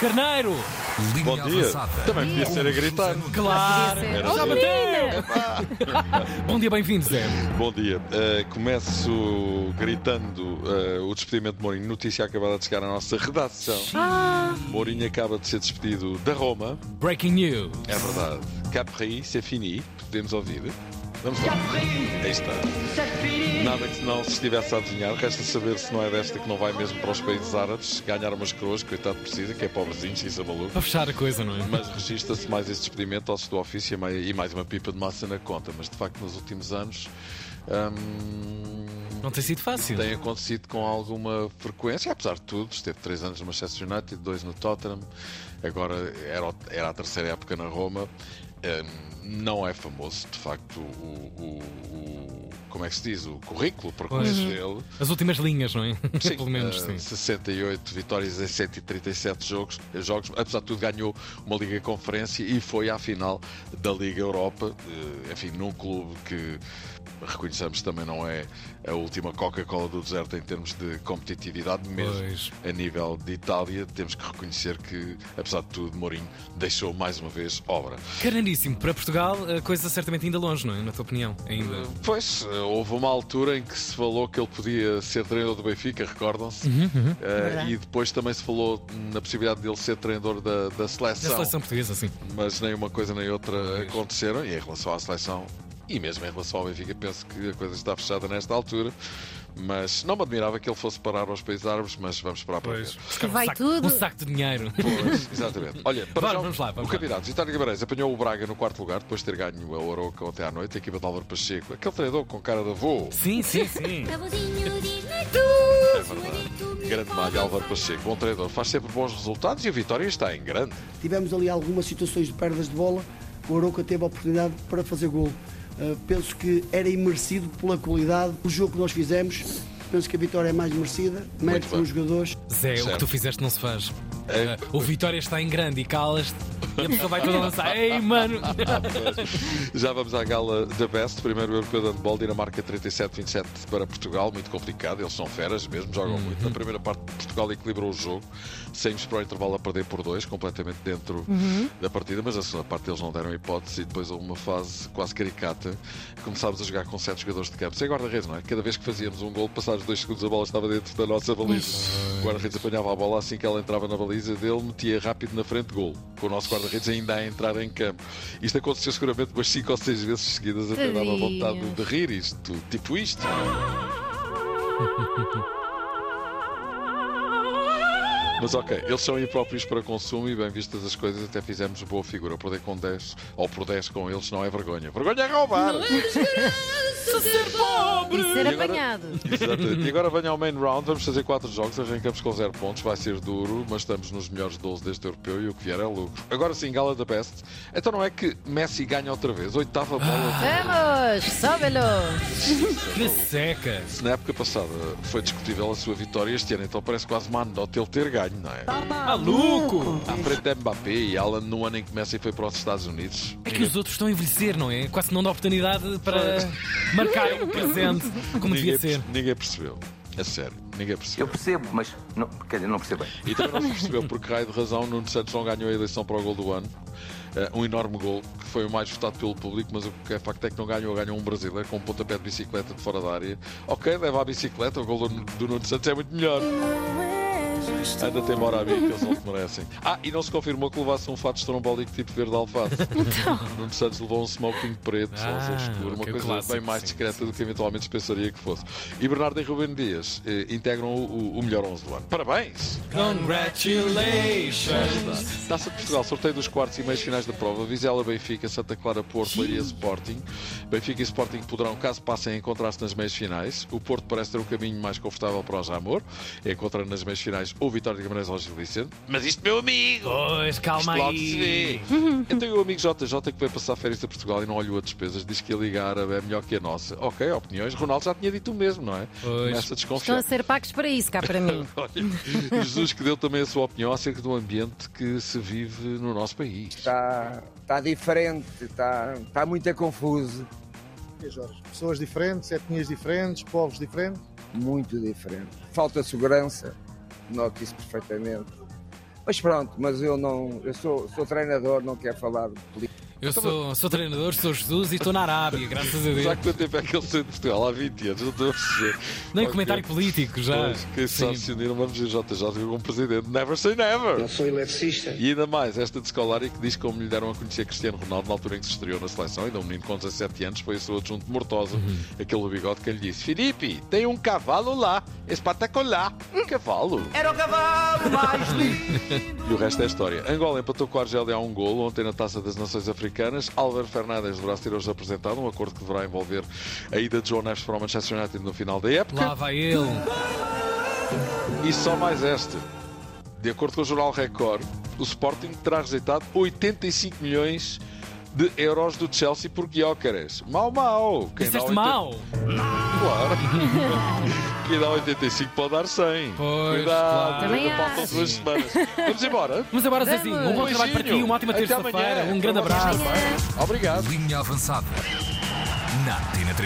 Carneiro! Linha Bom dia. avançada. Também podia ser a gritar. Claro! Ser. Já bateu! Bom dia, bem-vindo, Zé. Bom dia. Uh, começo gritando uh, o despedimento de Mourinho. Notícia acabada de chegar à nossa redação. Mourinho acaba de ser despedido da Roma. Breaking news. É verdade. Capri, c'est fini. Podemos ouvir. Vamos lá. Aí está. Nada que não se estivesse a adivinhar. Resta saber se não é desta que não vai mesmo para os países árabes ganhar umas coroas, coitado precisa, que é pobrezinho, se isso é maluco. Para fechar a coisa, não é? Mas registra-se mais esse despedimento ao do ofício e mai- mais uma pipa de massa na conta. Mas de facto, nos últimos anos. hum, Não tem sido fácil. tem acontecido com alguma frequência, apesar de tudo. Esteve três anos no Manchester United, dois no Tottenham, agora era a terceira época na Roma. Hum, não é famoso, de facto, o, o- o- como é que se diz? O currículo, para Pois. dele. As últimas linhas, não é? Sim, Pelo menos, eh, sim. 68 vitórias em 137 jogos, jogos. Apesar de tudo, ganhou uma Liga Conferência e foi à final da Liga Europa. eh, Enfim, num clube que reconheçamos também não é a última Coca-Cola do deserto em termos de competitividade, mesmo Pois. a nível de Itália. Temos que reconhecer que, apesar de tudo, Mourinho deixou mais uma vez obra. Carneiríssimo. Para Portugal, a coisa certamente ainda longe, não é? Na tua opinião, ainda. Pois, eh, houve uma altura em que se falou que ele podia ser treinador do Benfica, recordam-se? Uhum, Eh, Verdade. e depois também se falou na possibilidade dele ser treinador da, da Da seleção. seleção portuguesa, sim. Mas nem uma coisa nem outra aconteceram. E em relação à seleção, e mesmo em relação ao Benfica, penso que a coisa está fechada nesta altura. Mas não me admirava que ele fosse parar aos países árabes, mas vamos esperar para ver. Que vai um saco, tudo. Um saco de dinheiro. Pois, exatamente. Olha, para Vamos, já, vamos lá, vamos o lá. candidato Vitório Guimarães apanhou o Braga no quarto lugar, depois de ter ganho a Oroca ontem à noite, a equipa de Álvaro Pacheco, aquele treinador com cara de avô. Sim, sim, sim. É verdade. Grande malha, Álvaro Pacheco, bom treinador, faz sempre bons resultados e a vitória está em grande. Tivemos ali algumas situações de perdas de bola. O Aroca teve a oportunidade para fazer gol. Uh, penso que era imerecido pela qualidade do jogo que nós fizemos. Penso que a vitória é mais merecida. Mérito nos jogadores. Zé, o que Certo. tu fizeste não se faz. É. O Vitória está em grande e calas-te e a pessoa vai toda lançar. Ei, mano! Já vamos à gala da Best, primeiro europeu de handball, Dinamarca 37-27 para Portugal, muito complicado, eles são feras mesmo, jogam muito. Na primeira parte, Portugal equilibrou o jogo, saímos para o intervalo a perder por dois, completamente dentro da partida, mas a segunda parte eles não deram hipótese e depois houve uma fase quase caricata. Começámos a jogar com sete jogadores de campo, sem guarda-redes, não é? Cada vez que fazíamos um gol, passados dois segundos, a bola estava dentro da nossa baliza. O guarda-redes apanhava a bola assim que ela entrava na baliza dele, metia rápido na frente gol, com o nosso guarda-redes ainda a entrar em campo. Isto aconteceu seguramente umas 5 ou 6 vezes seguidas, até dava vontade de rir isto, tipo isto. Mas ok, eles são impróprios para consumo e bem vistas as coisas, até fizemos boa figura. Perder com 10 ou por 10 com eles não é vergonha. Vergonha é roubar! E ser E agora- apanhado. Exatamente. E agora venha ao main round, vamos fazer 4 jogos, arrancamos com 0 pontos, vai ser duro, mas estamos nos melhores 12 deste europeu e o que vier é lucro. Agora sim, gala da best. Então não é que Messi ganha outra vez, oitava bola. Vamos, sóbelo. Que seca! Se na época passada foi discutível a sua vitória, este ano então parece quase uma anedota ele ter ganho, não é? Maluco! À frente de Mbappé e Alan no ano em que Messi foi para os Estados Unidos. É que os outros estão a envelhecer, não é? Quase não dá oportunidade para marcar o presente como devia ninguém, ser. ninguém percebeu. A sério, ninguém Eu percebeu. percebo, mas não, quer dizer, não percebo bem. E também não se percebeu por que raio de razão Nuno Santos não ganhou a eleição para o gol do ano. Eh, um enorme gol, que foi o mais votado pelo público, mas o que é facto é que não ganhou, ganhou um brasileiro com um pontapé de bicicleta de fora da área. Ok, leva a bicicleta, o gol do, do Nuno Santos é muito melhor. Anda tem embora a mim, que eles não te merecem. Ah, e não se confirmou que levasse um fato estrombólico tipo verde alface. Nuno Santos levou um smoking preto, Ah, azul escuro, uma coisa clássico, bem mais sim, discreta do que eventualmente se pensaria que fosse. E Bernardo e Rubem Dias eh, integram o, o melhor 11 do ano. Parabéns! Congratulations! Taça de Portugal, sorteio dos quartos e meios finais da prova. Vizela, Benfica, Santa Clara, Porto, Leiria, Sporting. Benfica e Sporting poderão, caso passem, a encontrar-se nas meias finais. O Porto parece ter o caminho mais confortável para o Jamor, encontrando nas meias finais o Vitória de Guimarães ou Gil Vicente. Mas isto, meu amigo! Pois, calma Isto logo se aí! vê. Então o amigo JJ que veio passar férias a Portugal e não olhou a despesas, diz que a Liga Árabe é melhor que a nossa. Ok, opiniões. Ronaldo já tinha dito o mesmo, não é? Pois. Começa a Estão a ser pagos para isso, cá para mim. Olha, Jesus que deu também a sua opinião acerca do ambiente que se vive no nosso país. Está, está diferente, está, está muito confuso, Jorge? Pessoas diferentes, etnias diferentes, povos diferentes. muito diferente. Falta segurança, noto isso perfeitamente. Mas pronto, mas eu não. Eu sou, sou treinador, não quero falar de política. Eu sou, sou treinador, sou Jesus e estou na Arábia, graças a Deus. Já que quanto tempo é que ele saiu de Portugal? Há 20 anos, não estou a perceber. Nem Ok. comentário político já. Pois, quem Sim. sabe se uniram, vamos ver JJ como presidente. Never say never! Eu sou eletricista. E ainda mais, esta de Scolari que diz como lhe deram a conhecer Cristiano Ronaldo na altura em que se estreou na seleção, ainda um menino com 17 anos, foi o seu adjunto mortosa, Uhum. aquele do bigode que lhe disse: Filipe, tem um cavalo lá, espetacular. Um cavalo. Era o cavalo mais lindo. E o resto é história. Angola empatou com a Argélia a um golo ontem na Taça das Nações Africanas. Álvaro Fernandes deverá ser hoje apresentado, um acordo que deverá envolver a ida de João Neves para o Manchester United no final da época. Lá vai ele. E só mais este. De acordo com o jornal Record, o Sporting terá rejeitado 85 milhões de euros do Chelsea por Guiócares. Mau, mau. Quem dá Disseste 80 mal. Claro. Quem dá 85 pode dar 100. Pois, Cuidado, claro. Também ainda faltam acho. duas semanas. Vamos embora. Vamos embora, Zezinho. Um bom trabalho para ti, uma ótima terça-feira. Um grande abraço. Obrigado. Linha avançada. Na Tina 3.